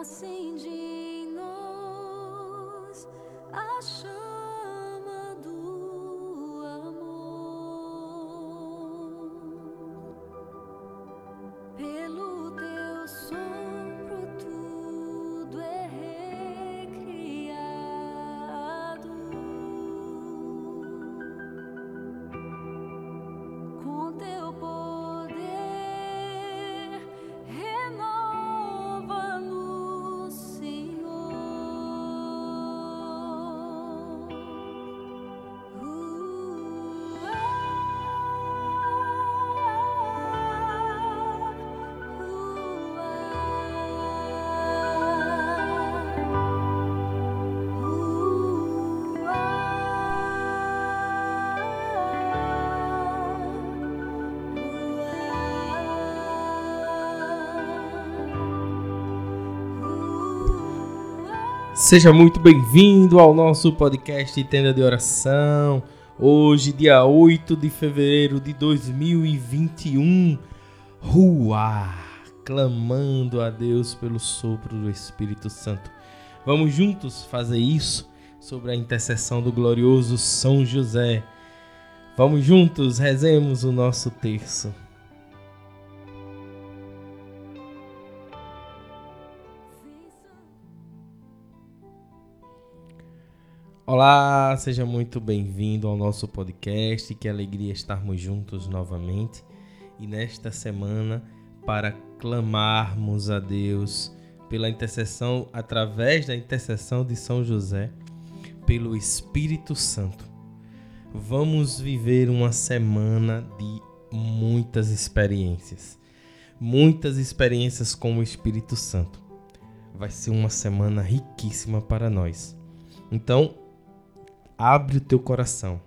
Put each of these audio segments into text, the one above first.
Acende Seja muito bem-vindo ao nosso podcast Tenda de Oração. Hoje, dia 8 de fevereiro de 2021. Ruá, clamando a Deus pelo sopro do Espírito Santo. Vamos juntos fazer isso sobre a intercessão do glorioso São José. Vamos juntos, rezemos o nosso terço. Olá, seja muito bem-vindo ao nosso podcast. Que alegria estarmos juntos novamente e nesta semana para clamarmos a Deus pela intercessão, através da intercessão de São José, pelo Espírito Santo. Vamos viver uma semana de muitas experiências, muitas experiências com o Espírito Santo. Vai ser uma semana riquíssima para nós. Então, abre o teu coração,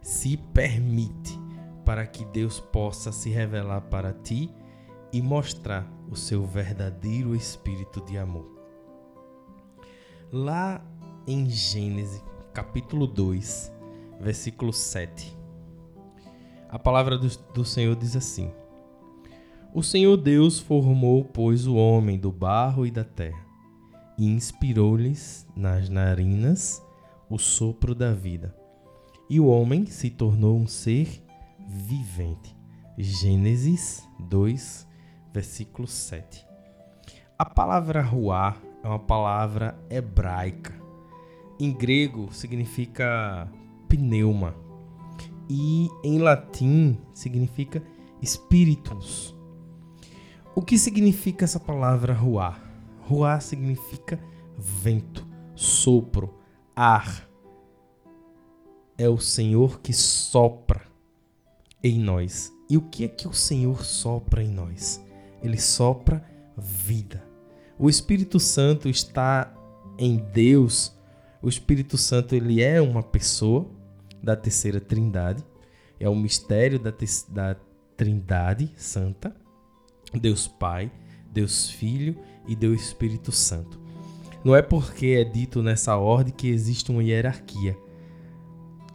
se permite para que Deus possa se revelar para ti e mostrar o seu verdadeiro espírito de amor. Lá em Gênesis, capítulo 2, versículo 7, a palavra do, do Senhor diz assim: O Senhor Deus formou, pois, o homem do barro e da terra, e inspirou-lhes nas narinas o sopro da vida. E o homem se tornou um ser vivente. Gênesis 2, versículo 7. A palavra ruá é uma palavra hebraica. Em grego significa pneuma. E em latim significa espíritus. O que significa essa palavra ruá? Ruá significa vento, sopro, ar. É o Senhor que sopra em nós. E o que é que o Senhor sopra em nós? Ele sopra vida. O Espírito Santo está em Deus. O Espírito Santo ele é uma pessoa da terceira Trindade. É o mistério da, da Trindade Santa. Deus Pai, Deus Filho e Deus Espírito Santo. Não é porque é dito nessa ordem que existe uma hierarquia.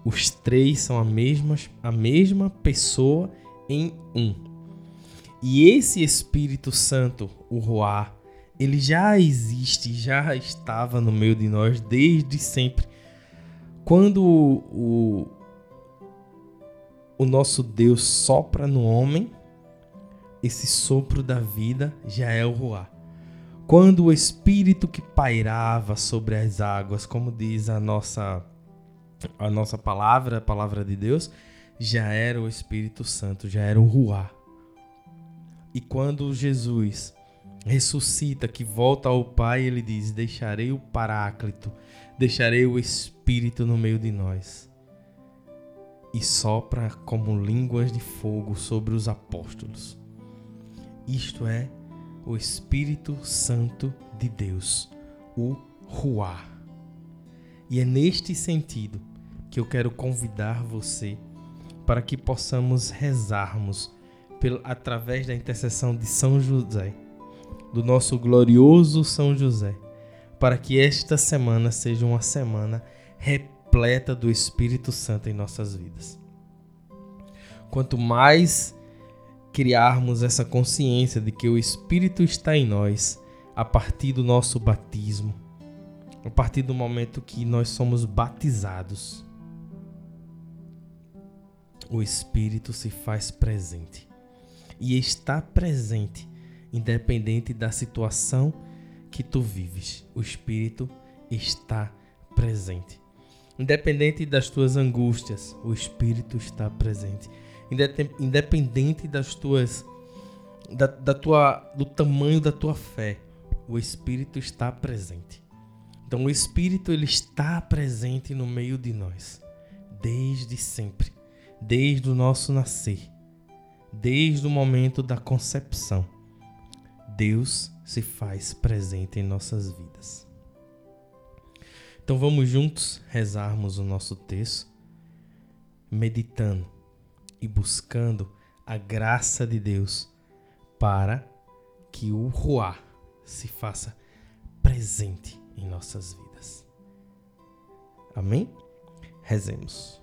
Os três são a mesma, a mesma pessoa em um. E esse Espírito Santo, o Ruá, ele já existe, já estava no meio de nós desde sempre. Quando o, o nosso Deus sopra no homem, esse sopro da vida já é o Ruá. Quando o espírito que pairava sobre as águas, como diz a nossa a nossa palavra, a palavra de Deus, já era o Espírito Santo, já era o Ruá. E quando Jesus ressuscita, que volta ao Pai, ele diz: Deixarei o Paráclito, deixarei o Espírito no meio de nós. E sopra como línguas de fogo sobre os apóstolos. Isto é o Espírito Santo de Deus, o Ruá. E é neste sentido que eu quero convidar você para que possamos rezarmos pelo, através da intercessão de São José, do nosso glorioso São José, para que esta semana seja uma semana repleta do Espírito Santo em nossas vidas. quanto mais criarmos essa consciência de que o Espírito está em nós a partir do nosso batismo, a partir do momento que nós somos batizados, o Espírito se faz presente e está presente, independente da situação que tu vives. O Espírito está presente. Independente das tuas angústias, o Espírito está presente. Independente das tuas da, da tua do tamanho da tua fé, o Espírito está presente. Então o Espírito ele está presente no meio de nós desde sempre, desde o nosso nascer, desde o momento da concepção. Deus se faz presente em nossas vidas. Então vamos juntos rezarmos o nosso texto, meditando e buscando a graça de Deus para que o Ruá se faça presente em nossas vidas. Amém? Rezemos.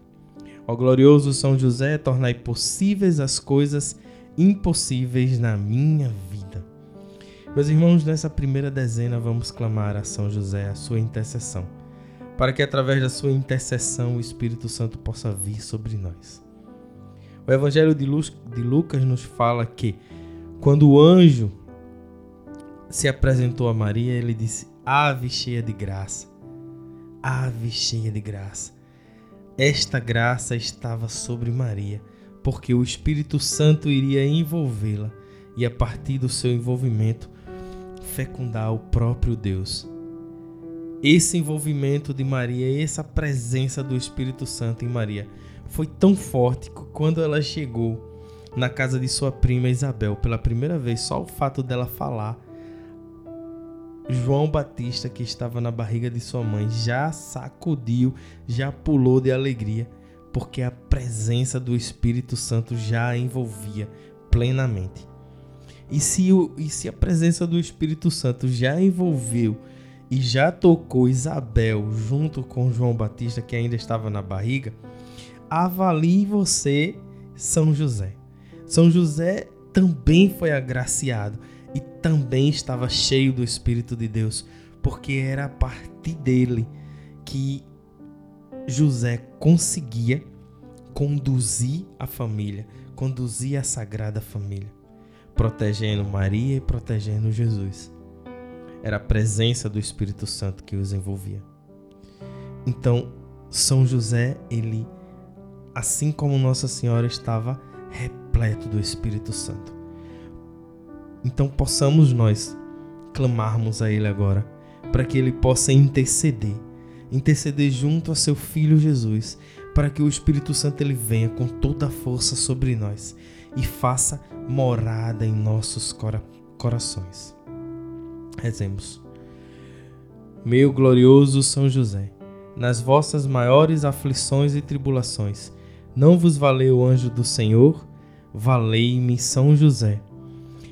Ó glorioso São José, tornai possíveis as coisas impossíveis na minha vida. Meus irmãos, nessa primeira dezena vamos clamar a São José a sua intercessão, para que através da sua intercessão o Espírito Santo possa vir sobre nós. O Evangelho de Lucas nos fala que quando o anjo se apresentou a Maria, ele disse: Ave cheia de graça, ave cheia de graça. Esta graça estava sobre Maria, porque o Espírito Santo iria envolvê-la e, a partir do seu envolvimento, fecundar o próprio Deus. Esse envolvimento de Maria, essa presença do Espírito Santo em Maria, foi tão forte que quando ela chegou na casa de sua prima Isabel pela primeira vez, só o fato dela falar João Batista, que estava na barriga de sua mãe, já sacudiu, já pulou de alegria, porque a presença do Espírito Santo já a envolvia plenamente. E se, o, e se a presença do Espírito Santo já envolveu e já tocou Isabel junto com João Batista, que ainda estava na barriga, avalie você São José. São José também foi agraciado e também estava cheio do Espírito de Deus, porque era a partir dele que José conseguia conduzir a família, conduzir a sagrada família, protegendo Maria e protegendo Jesus. Era a presença do Espírito Santo que os envolvia. Então, São José, ele, assim como Nossa Senhora, estava repleto do Espírito Santo. Então possamos nós clamarmos a Ele agora, para que Ele possa interceder, interceder junto a seu Filho Jesus, para que o Espírito Santo ele venha com toda a força sobre nós e faça morada em nossos cora corações. Rezemos. Meu glorioso São José, nas vossas maiores aflições e tribulações, não vos valeu o anjo do Senhor? Valei-me São José.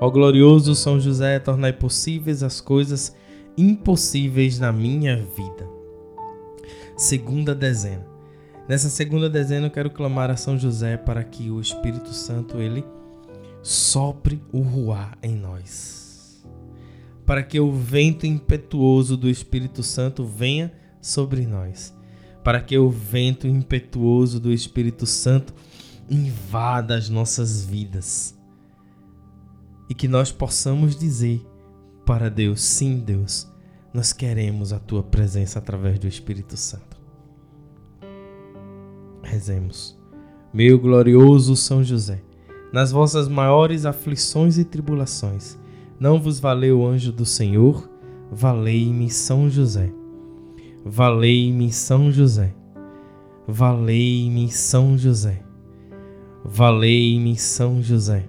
Ó glorioso São José, tornai possíveis as coisas impossíveis na minha vida. Segunda dezena. Nessa segunda dezena eu quero clamar a São José para que o Espírito Santo ele sopre o ruar em nós. Para que o vento impetuoso do Espírito Santo venha sobre nós. Para que o vento impetuoso do Espírito Santo invada as nossas vidas. E que nós possamos dizer para Deus: sim, Deus, nós queremos a tua presença através do Espírito Santo. Rezemos. Meu glorioso São José, nas vossas maiores aflições e tribulações, não vos valeu o anjo do Senhor? Valei-me São José. Valei-me São José. Valei-me São José. Valei-me São José.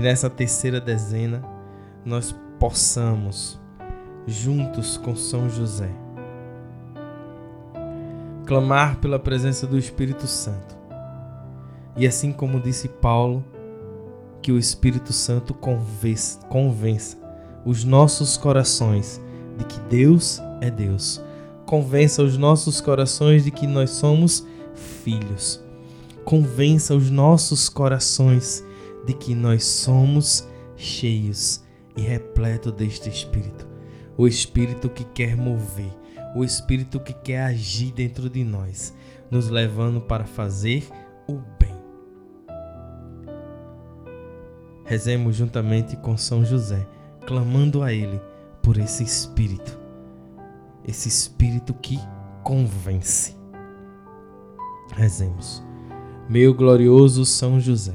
Que nessa terceira dezena nós possamos, juntos com São José, clamar pela presença do Espírito Santo. E assim como disse Paulo, que o Espírito Santo convença, convença os nossos corações de que Deus é Deus. Convença os nossos corações de que nós somos filhos. Convença os nossos corações de que nós somos cheios e repletos deste Espírito. O Espírito que quer mover, o Espírito que quer agir dentro de nós, nos levando para fazer o bem. Rezemos juntamente com São José, clamando a Ele por esse Espírito, esse Espírito que convence. Rezemos, meu glorioso São José,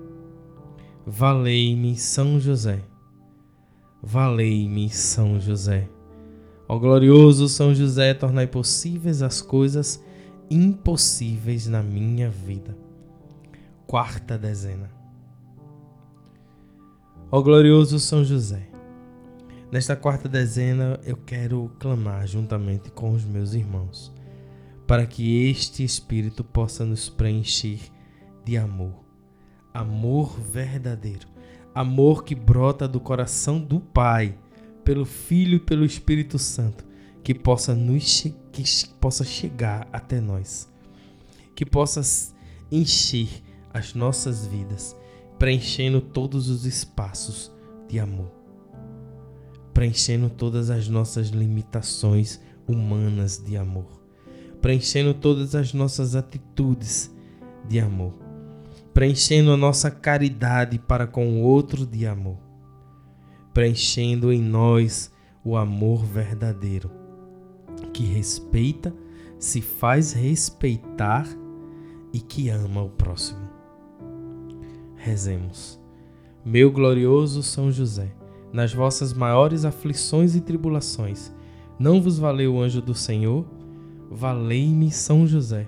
Valei-me São José. Valei-me São José. Ó glorioso São José, tornai possíveis as coisas impossíveis na minha vida. Quarta dezena. Ó glorioso São José, nesta quarta dezena eu quero clamar juntamente com os meus irmãos, para que este Espírito possa nos preencher de amor, amor verdadeiro, amor que brota do coração do Pai pelo Filho e pelo Espírito Santo, que possa nos que possa chegar até nós, que possa encher as nossas vidas, preenchendo todos os espaços de amor, preenchendo todas as nossas limitações humanas de amor, preenchendo todas as nossas atitudes de amor, preenchendo a nossa caridade para com o outro de amor preenchendo em nós o amor verdadeiro, que respeita, se faz respeitar e que ama o próximo. Rezemos. Meu glorioso São José, nas vossas maiores aflições e tribulações, não vos valeu o anjo do Senhor? Valei-me São José.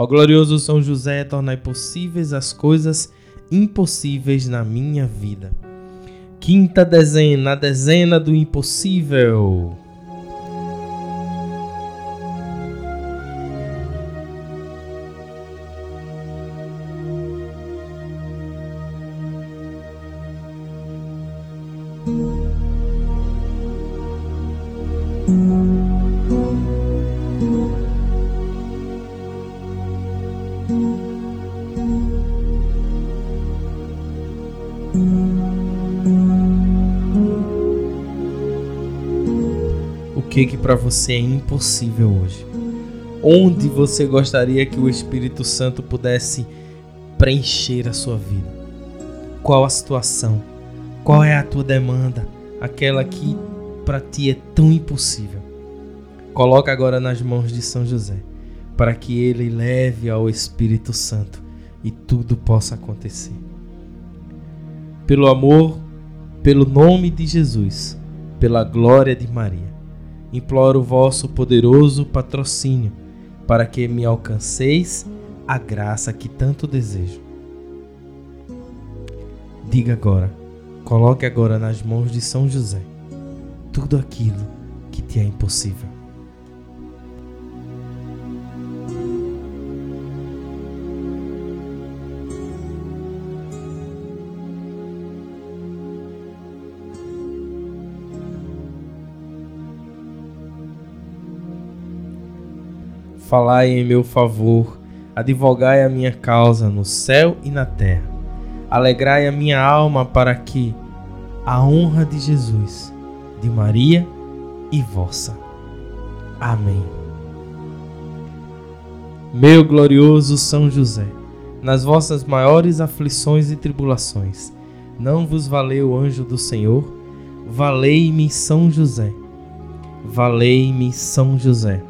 Ó glorioso São José, tornai possíveis as coisas impossíveis na minha vida. Quinta dezena, a dezena do impossível. Para você é impossível hoje? Onde você gostaria que o Espírito Santo pudesse preencher a sua vida? Qual a situação? Qual é a tua demanda? Aquela que para ti é tão impossível. Coloca agora nas mãos de São José, para que ele leve ao Espírito Santo e tudo possa acontecer. Pelo amor, pelo nome de Jesus, pela glória de Maria, imploro vosso poderoso patrocínio para que me alcanceis a graça que tanto desejo. Diga agora, coloque agora nas mãos de São José tudo aquilo que te é impossível. Falai em meu favor, advogai a minha causa no céu e na terra. Alegrai a minha alma para que a honra de Jesus, de Maria e vossa. Amém. Meu glorioso São José, nas vossas maiores aflições e tribulações, não vos valeu o anjo do Senhor? Valei-me São José. Valei-me São José.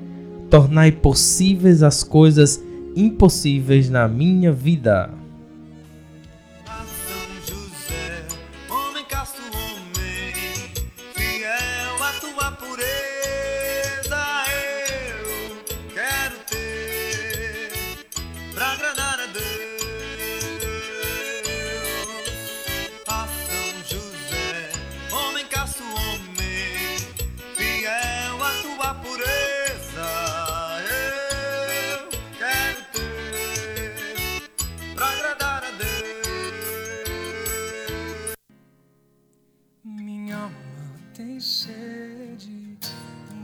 tornai possíveis as coisas impossíveis na minha vida. Tem sede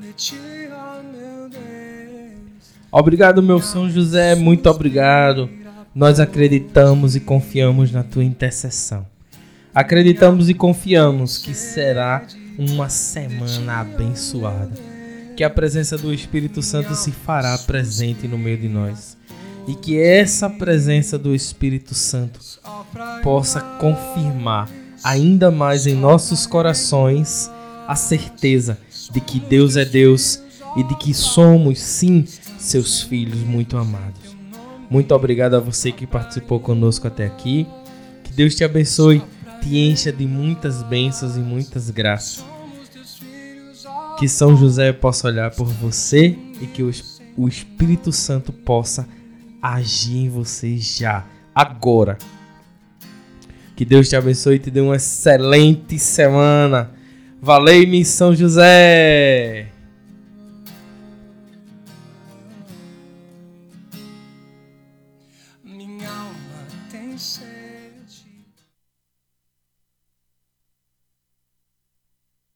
de ti, ó meu Deus. Obrigado, meu São José, muito obrigado. Nós acreditamos e confiamos na tua intercessão. Acreditamos e confiamos que será uma semana abençoada. Que a presença do Espírito Santo se fará presente no meio de nós. E que essa presença do Espírito Santo possa confirmar ainda mais em nossos corações a certeza de que Deus é Deus e de que somos, sim, seus filhos muito amados. Muito obrigado a você que participou conosco até aqui. Que Deus te abençoe, te encha de muitas bênçãos e muitas graças. Que São José possa olhar por você e que o Es- o Espírito Santo possa agir em você já, agora. Que Deus te abençoe e te dê uma excelente semana. Valeu, São José!